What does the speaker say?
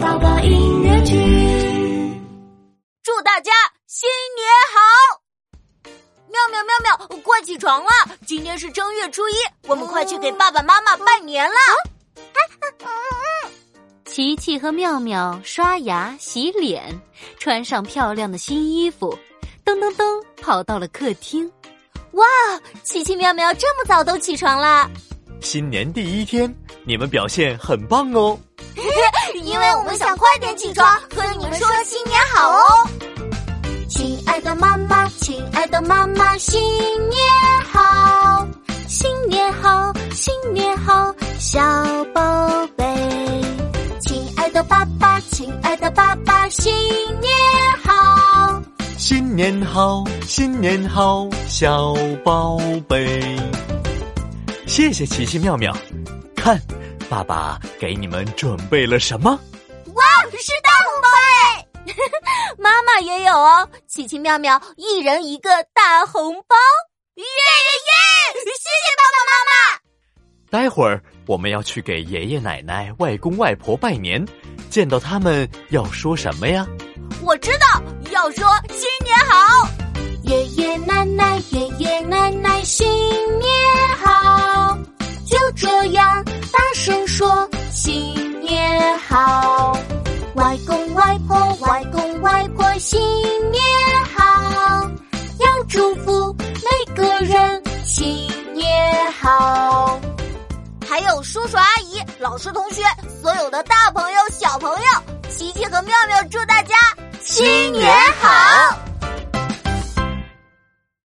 宝宝音乐剧，祝大家新年好！妙妙妙妙，快起床了！今天是正月初一，我们快去给爸爸妈妈拜年了。琪琪和妙妙刷牙洗脸，穿上漂亮的新衣服，噔噔噔跑到了客厅。哇，琪琪妙妙这么早都起床啦！新年第一天，你们表现很棒哦！因为我们想快点起床，和你们说新年好哦！亲爱的妈妈，亲爱的妈妈，新年好，新年好，新年好，小宝贝。亲爱的爸爸，亲爱的爸爸，新年好，新年好，新年好，小宝贝。谢谢奇奇妙妙，看，爸爸给你们准备了什么？哇，是大红包哎！妈妈也有哦，奇奇妙妙一人一个大红包，耶耶耶！谢谢爸爸妈妈。待会儿我们要去给爷爷奶奶、外公外婆拜年，见到他们要说什么呀？我知道，要说新年好，好。外公外婆，外公外婆，新年好，要祝福每个人新年好。还有叔叔阿姨、老师同学，所有的大朋友小朋友，